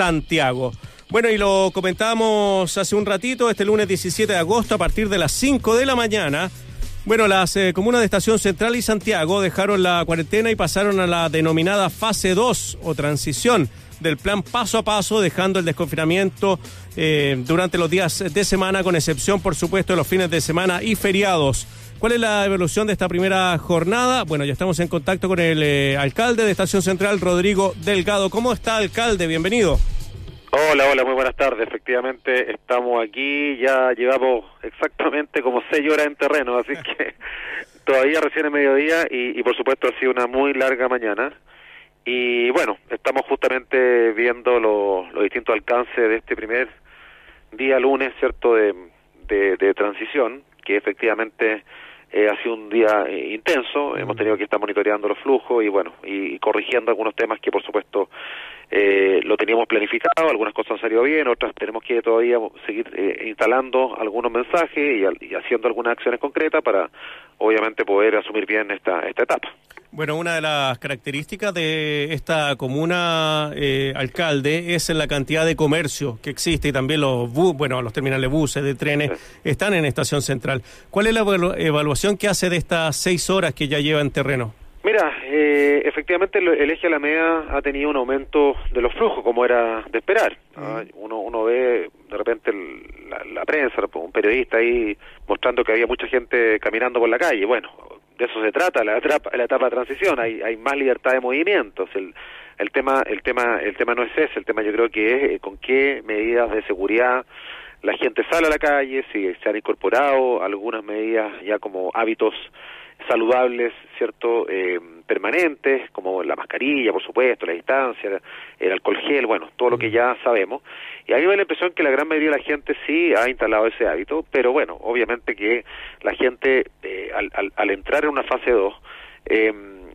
Santiago. Bueno, y lo comentábamos hace un ratito, este lunes 17 de agosto, a partir de las 5 de la mañana. Bueno, las eh, comunas de Estación Central y Santiago dejaron la cuarentena y pasaron a la denominada fase 2 o transición del plan paso a paso, dejando el desconfinamiento eh, durante los días de semana, con excepción, por supuesto, de los fines de semana y feriados. ¿Cuál es la evolución de esta primera jornada? Bueno, ya estamos en contacto con el eh, alcalde de Estación Central, Rodrigo Delgado. ¿Cómo está, alcalde? Bienvenido. Hola, hola, muy buenas tardes. Efectivamente, estamos aquí, ya llevamos exactamente como seis horas en terreno, así que todavía recién es mediodía y, y, por supuesto ha sido una muy larga mañana. Y bueno, estamos justamente viendo los distintos alcances de este primer día lunes, ¿cierto?, de, de, de transición, que efectivamente eh, ha sido un día eh, intenso, hemos tenido que estar monitoreando los flujos y bueno, y, y corrigiendo algunos temas que por supuesto eh, lo teníamos planificado, algunas cosas han salido bien, otras tenemos que todavía seguir eh, instalando algunos mensajes y, y, haciendo algunas acciones concretas para obviamente poder asumir bien esta, esta etapa. Bueno, una de las características de esta comuna, eh, alcalde, es la cantidad de comercio que existe y también los bus, bueno, los terminales de buses, de trenes, están en Estación Central. ¿Cuál es la evaluación que hace de estas seis horas que ya lleva en terreno? Mira, eh, efectivamente el eje Alameda ha tenido un aumento de los flujos, como era de esperar. ¿no? Uno, uno ve de repente el, la, la, prensa, un periodista ahí mostrando que había mucha gente caminando por la calle. Bueno, de eso se trata la etapa, la etapa de transición. Hay, hay más libertad de movimientos. El, el tema, el tema, el tema no es ese. El tema yo creo que es eh, con qué medidas de seguridad la gente sale a la calle, si se han incorporado algunas medidas ya como hábitos saludables, ¿cierto? Eh, permanentes, como la mascarilla, por supuesto, la distancia, el alcohol gel, bueno, todo lo que ya sabemos. Y a mí me da la impresión que la gran mayoría de la gente sí ha instalado ese hábito, pero bueno, obviamente que la gente, eh, al, al, al, entrar en una fase 2, eh,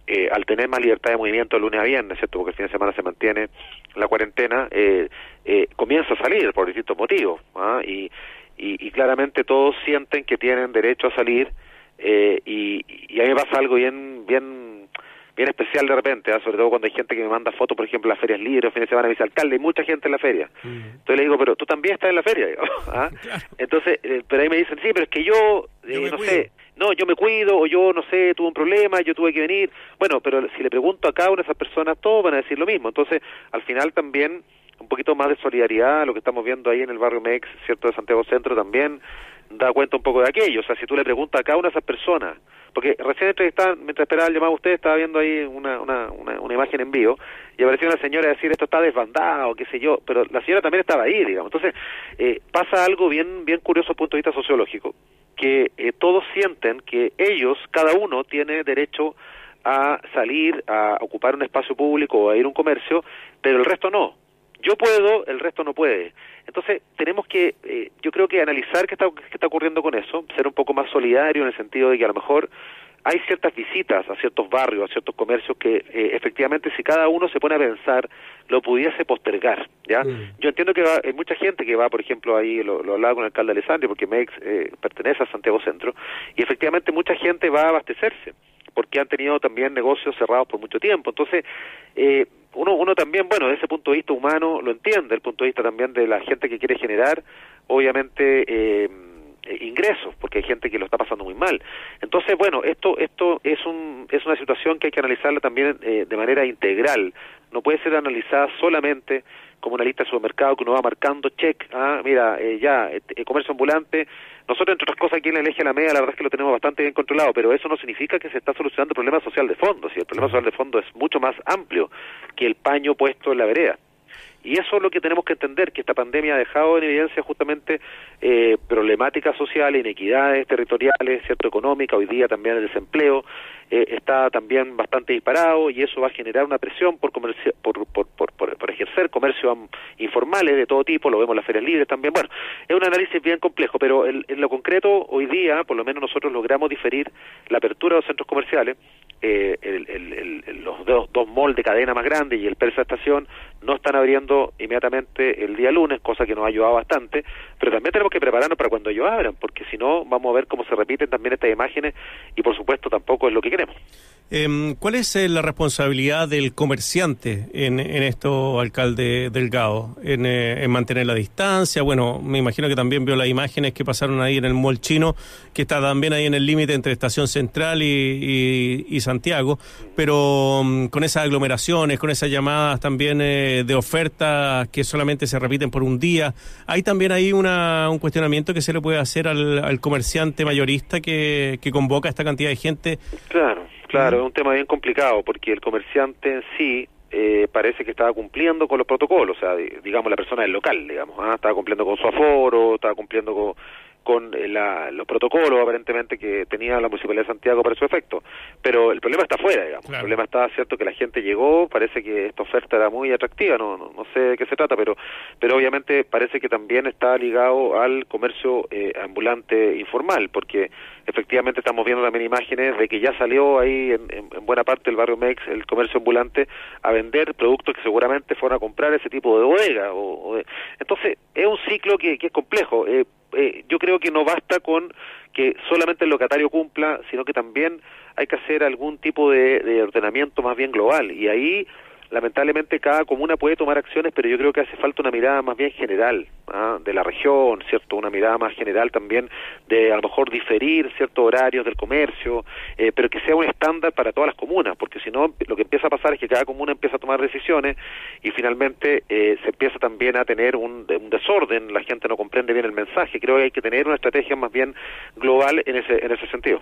eh, al tener más libertad de movimiento el lunes a viernes, ¿cierto? Porque el fin de semana se mantiene la cuarentena, eh, eh, comienza a salir por distintos motivos, ¿ah? y, y, y claramente todos sienten que tienen derecho a salir, eh, y, y, a mí me pasa algo bien bien bien especial de repente, ¿eh? sobre todo cuando hay gente que me manda fotos, por ejemplo, las ferias libres, fin de semana, me dice, alcalde, hay mucha gente en la feria. Mm. Entonces le digo, pero tú también estás en la feria, ¿ah? claro. Entonces, eh, pero ahí me dicen, sí, pero es que yo, yo eh, no cuido. sé, no, yo me cuido, o yo, no sé, tuve un problema, yo tuve que venir. Bueno, pero si le pregunto a cada una de esas personas, todos van a decir lo mismo. Entonces, al final también, un poquito más de solidaridad, lo que estamos viendo ahí en el barrio MEX, ¿cierto?, de Santiago Centro también, da cuenta un poco de aquello. O sea, si tú le preguntas a cada una de esas personas, porque recién estaba, mientras esperaba el llamado a usted, estaba viendo ahí una, una, una, una, imagen en vivo y apareció una señora a decir esto está desbandado, qué sé yo, pero la señora también estaba ahí, digamos. Entonces, eh, pasa algo bien, bien curioso desde el punto de vista sociológico, que eh, todos sienten que ellos, cada uno, tiene derecho a salir, a ocupar un espacio público o a ir a un comercio, pero el resto no yo puedo, el resto no puede. Entonces, tenemos que, eh, yo creo que analizar qué está, qué está ocurriendo con eso, ser un poco más solidario en el sentido de que a lo mejor hay ciertas visitas a ciertos barrios, a ciertos comercios que eh, efectivamente si cada uno se pone a pensar lo pudiese postergar, ¿ya? Mm. Yo entiendo que va, hay mucha gente que va, por ejemplo, ahí lo, lo hablaba con el alcalde Alessandri porque MEX eh, pertenece a Santiago Centro y efectivamente mucha gente va a abastecerse porque han tenido también negocios cerrados por mucho tiempo. Entonces, eh, uno, uno también, bueno, desde ese punto de vista humano lo entiende, el punto de vista también de la gente que quiere generar, obviamente, eh, ingresos, porque hay gente que lo está pasando muy mal. Entonces, bueno, esto esto es un es una situación que hay que analizarla también eh, de manera integral. No puede ser analizada solamente como una lista de supermercado que uno va marcando check, ah, mira, eh, ya, eh, comercio ambulante. Nosotros, entre otras cosas, aquí en la Eje de la Media, la verdad es que lo tenemos bastante bien controlado, pero eso no significa que se está solucionando el problema social de fondo. Si el problema social de fondo es mucho más amplio que el paño puesto en la vereda. Y eso es lo que tenemos que entender, que esta pandemia ha dejado en evidencia justamente eh, problemáticas sociales, inequidades territoriales, cierto económica, hoy día también el desempleo eh, está también bastante disparado y eso va a generar una presión por, por, por, por, por, ejercer comercios informales de todo tipo, lo vemos en las ferias libres también. Bueno, es un análisis bien complejo, pero en lo concreto hoy día, por lo menos nosotros logramos diferir la apertura de los centros comerciales eh, el, el, el, los dos, dos de cadena más grandes y el Persa Estación no están abriendo inmediatamente el día lunes, cosa que nos ha ayudado bastante, pero también tenemos que prepararnos para cuando ellos abran, porque si no vamos a ver cómo se repiten también estas imágenes y por supuesto tampoco es lo que queremos. Em, ¿Cuál es eh, la responsabilidad del comerciante en, esto, alcalde Delgado? En, eh, en, mantener la distancia. Bueno, me imagino que también vio las imágenes que pasaron ahí en el mall chino, que está también ahí en el límite entre Estación Central y, Santiago, pero mm, con esas aglomeraciones, con esas llamadas también eh, de ofertas que solamente se repiten por un día, hay también ahí una, un cuestionamiento que se le puede hacer al, comerciante mayorista que, que convoca a esta cantidad de gente. Claro Claro, es un tema bien complicado porque el comerciante en sí eh, parece que estaba cumpliendo con los protocolos, o sea, digamos la persona del local, digamos, ¿ah? estaba cumpliendo con su aforo, estaba cumpliendo con, con eh, los protocolos aparentemente que tenía la Municipalidad de Santiago para su efecto. Pero el problema está afuera, digamos. El problema está, cierto, que la gente llegó, parece que esta oferta era muy atractiva, no, no, sé de qué se trata, pero, pero obviamente parece que también está ligado al comercio eh, ambulante informal, porque efectivamente estamos viendo también imágenes de que ya salió ahí en, buena parte del barrio Mex el comercio ambulante a vender productos que seguramente fueron a comprar ese tipo de bodega. O, Entonces, es un ciclo que, que es complejo. Eh, eh, yo creo que no basta con que solamente el locatario cumpla, sino que también hay que hacer algún tipo de ordenamiento más bien global. Y ahí lamentablemente cada comuna puede tomar acciones, pero yo creo que hace falta una mirada más bien general ¿ah? de la región, cierto, una mirada más general también de a lo mejor diferir ciertos horarios del comercio, eh, pero que sea un estándar para todas las comunas, porque si no lo que empieza a pasar es que cada comuna empieza a tomar decisiones y finalmente eh, se empieza también a tener un, un, desorden, la gente no comprende bien el mensaje. Creo que hay que tener una estrategia más bien global en ese en ese sentido.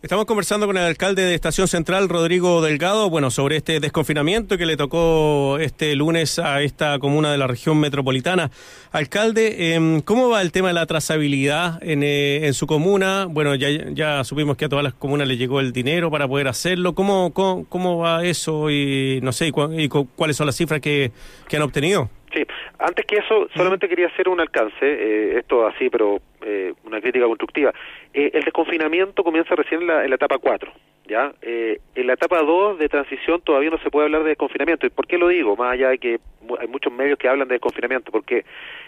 Estamos conversando con el alcalde de Estación Central, Rodrigo Delgado, bueno, sobre este desconfinamiento que le tocó este lunes a esta comuna de la región metropolitana. Alcalde, em, ¿cómo va el tema de la trazabilidad en, eh, en su comuna? Bueno, ya, ya supimos que a todas las comunas le llegó el dinero para poder hacerlo. ¿Cómo, cómo, va eso? Y no sé, y, cuáles son las cifras que, que han obtenido? Sí, antes que eso, solamente quería hacer un alcance, eh, esto así, pero eh, una crítica constructiva. Eh, el desconfinamiento comienza recién en la, en la etapa 4, ¿ya? en la etapa 2 de transición todavía no se puede hablar de desconfinamiento. ¿Y por qué lo digo? Más allá de que hay muchos medios que hablan de desconfinamiento, porque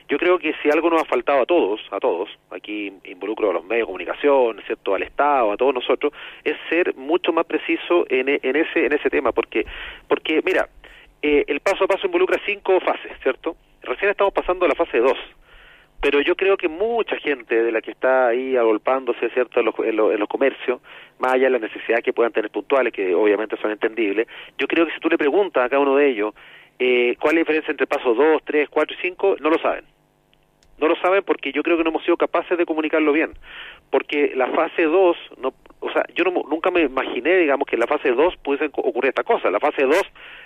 yo creo que si algo nos ha faltado a todos, a todos, aquí involucro a los medios de comunicación, ¿cierto? al Estado, a todos nosotros, es ser mucho más preciso en, en, ese, en ese tema, porque, porque mira, eh, el paso a paso involucra cinco fases, ¿cierto? Recién estamos pasando a la fase 2, pero yo creo que mucha gente de la que está ahí agolpándose, ¿cierto?, en los, en, comercios, más allá de las necesidades que puedan tener puntuales, que obviamente son entendibles, yo creo que si tú le preguntas a cada uno de ellos eh, cuál es la diferencia entre paso 2, 3, 4 y 5, no lo saben. No lo saben porque yo creo que no hemos sido capaces de comunicarlo bien. Porque la fase 2, no, o sea, yo nunca me imaginé, digamos, que en la fase 2 pudiesen ocurrir esta cosa. La fase 2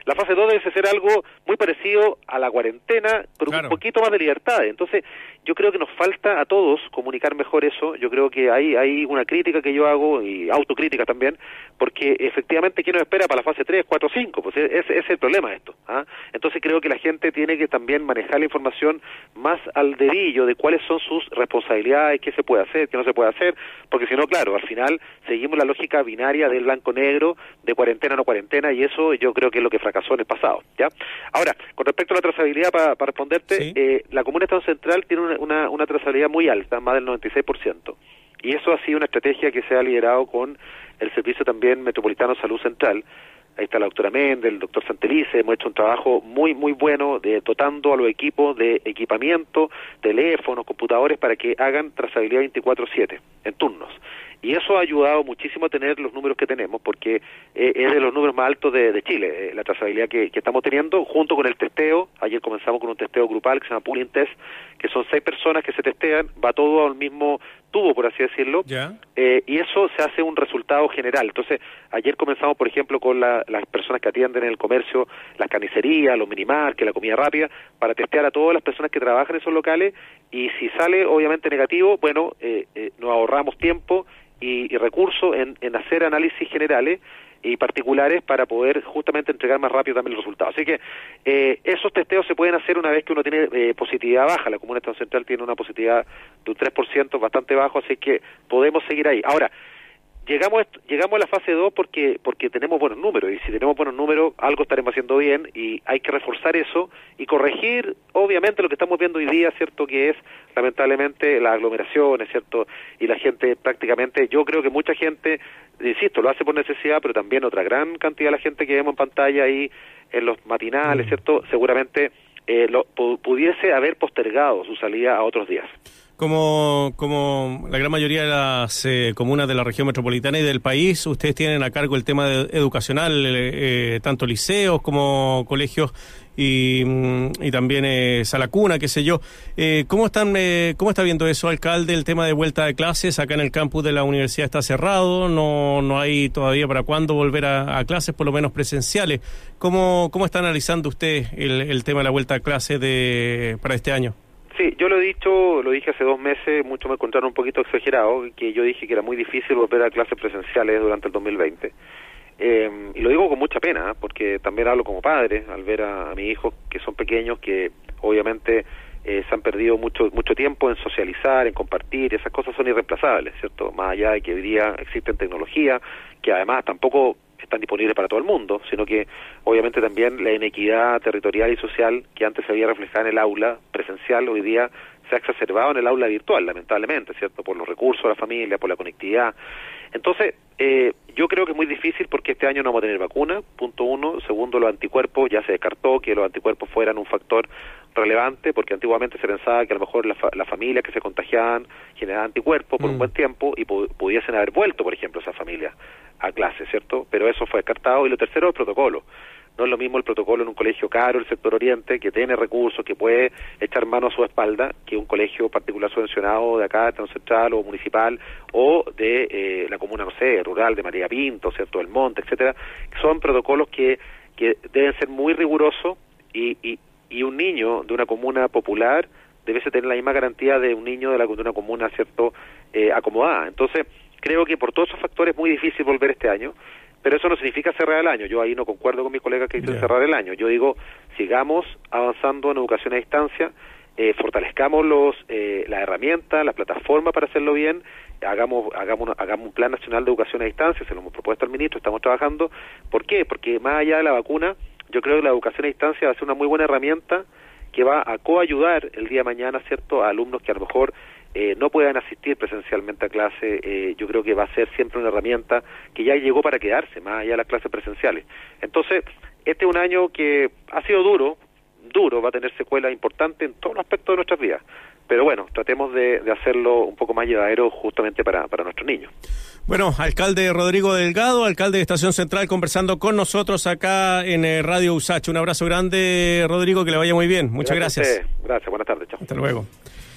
la fase 2 debe ser algo muy parecido a la cuarentena, pero un poquito más de libertad. Entonces, yo creo que nos falta a todos comunicar mejor eso. Yo creo que hay, hay una crítica que yo hago y autocrítica también, porque efectivamente, ¿quién nos espera para la fase 3, 4, 5? Pues ese es el problema de esto. ¿ah? Entonces, creo que la gente tiene que también manejar la información más al dedillo de cuáles son sus responsabilidades, qué se puede hacer, qué no se puede hacer, porque si no, claro, al final seguimos la lógica binaria del blanco-negro, de cuarentena no cuarentena, y eso yo creo que es lo que fracasó en el pasado. ¿ya? Ahora, con respecto a la trazabilidad, para, responderte, eh, la Comuna Estado Central tiene una, una, trazabilidad muy alta, más del 96%. Y eso ha sido una estrategia que se ha liderado con el Servicio también Metropolitano Salud Central. Ahí está la doctora Méndez, el doctor Santelice, hemos hecho un trabajo muy, muy bueno de dotando a los equipos de equipamiento, teléfonos, computadores para que hagan trazabilidad 24-7 en turnos. Y eso ha ayudado muchísimo a tener los números que tenemos, porque eh, es de los números más altos de, Chile, eh, la trazabilidad que, estamos teniendo, junto con el testeo. Ayer comenzamos con un testeo grupal que se llama Pooling Test, que son seis personas que se testean, va todo al mismo tubo, por así decirlo, eh, y eso se hace un resultado general. Entonces, ayer comenzamos, por ejemplo, con las personas que atienden en el comercio, las carnicerías, los minimarques, la comida rápida, para testear a todas las personas que trabajan en esos locales, y si sale obviamente negativo, bueno, nos ahorramos tiempo y, recursos en, hacer análisis generales y particulares para poder justamente entregar más rápido también los resultados. Así que eh, esos testeos se pueden hacer una vez que uno tiene eh, positividad baja. La Comuna Central tiene una positividad de un 3% bastante bajo, así que podemos seguir ahí. Ahora, llegamos llegamos a la fase 2 porque porque tenemos buenos números y si tenemos buenos números algo estaremos haciendo bien y hay que reforzar eso y corregir obviamente lo que estamos viendo hoy día cierto que es lamentablemente las aglomeraciones cierto y la gente prácticamente yo creo que mucha gente insisto lo hace por necesidad pero también otra gran cantidad de la gente que vemos en pantalla ahí en los matinales mm. cierto seguramente eh, lo, pudiese haber postergado su salida a otros días como, como la gran mayoría de las eh, comunas de la región metropolitana y del país, ustedes tienen a cargo el tema educacional, eh, tanto liceos como colegios y, mm, también eh, sala cuna, qué sé yo. Eh, ¿cómo, están, ¿Cómo está viendo eso, alcalde, el tema de vuelta de clases? Acá en el campus de la universidad está cerrado, no, no hay todavía para cuándo volver a, clases, por lo menos presenciales. ¿Cómo, cómo está analizando usted el, el tema de la vuelta a clases de, para este año? Sí, yo lo he dicho, lo dije hace dos meses, muchos me encontraron un poquito exagerado, que yo dije que era muy difícil volver a clases presenciales durante el 2020. Eh, y lo digo con mucha pena, ¿eh? porque también hablo como padre, al ver a, mis hijos que son pequeños, que obviamente eh, se han perdido mucho mucho tiempo en socializar, en compartir, esas cosas son irreemplazables, ¿cierto? Más allá de que hoy día existen tecnología, que además tampoco están disponibles para todo el mundo, sino que obviamente también la inequidad territorial y social que antes se había reflejado en el aula presencial, hoy día se ha exacerbado en el aula virtual, lamentablemente, ¿cierto? Por los recursos de la familia, por la conectividad. Entonces, eh, yo creo que es muy difícil porque este año no vamos a tener vacuna, punto uno. Segundo, los anticuerpos, ya se descartó que los anticuerpos fueran un factor relevante porque antiguamente se pensaba que a lo mejor las la familias que se contagiaban generaban anticuerpos por un mm. buen tiempo y pudiesen haber vuelto, por ejemplo, esas familias a clase, ¿cierto? Pero eso fue descartado. Y lo tercero, el protocolo. No es lo mismo el protocolo en un colegio caro, el sector oriente, que tiene recursos, que puede echar mano a su espalda, que un colegio particular subvencionado de acá, de central o municipal, o de eh, la comuna, no sé, rural, de María Pinto, ¿cierto? El Monte, etcétera. Son protocolos que, que deben ser muy rigurosos y, y, y un niño de una comuna popular debe tener la misma garantía de un niño de, la, de una comuna, ¿cierto?, eh, acomodada. Entonces, creo que por todos esos factores es muy difícil volver este año, pero eso no significa cerrar el año. Yo ahí no concuerdo con mis colegas que dicen cerrar el año. Yo digo, sigamos avanzando en educación a distancia, eh, fortalezcamos los, eh, la herramienta, la plataforma para hacerlo bien, hagamos, hagamos, hagamos un plan nacional de educación a distancia, se lo hemos propuesto al ministro, estamos trabajando. ¿Por qué? Porque más allá de la vacuna, yo creo que la educación a distancia va a ser una muy buena herramienta que va a coayudar el día de mañana, ¿cierto?, a alumnos que a lo mejor eh, no puedan asistir presencialmente a clase, eh, yo creo que va a ser siempre una herramienta que ya llegó para quedarse, más allá de las clases presenciales. Entonces, este es un año que ha sido duro, duro, va a tener secuelas importantes en todos los aspectos de nuestras vidas. Pero bueno, tratemos de, hacerlo un poco más llevadero justamente para, para nuestros niños. Bueno, alcalde Rodrigo Delgado, alcalde de Estación Central, conversando con nosotros acá en eh, Radio USACH. Un abrazo grande, Rodrigo, que le vaya muy bien. Muchas gracias. Gracias, buenas tardes. Chao. Hasta luego.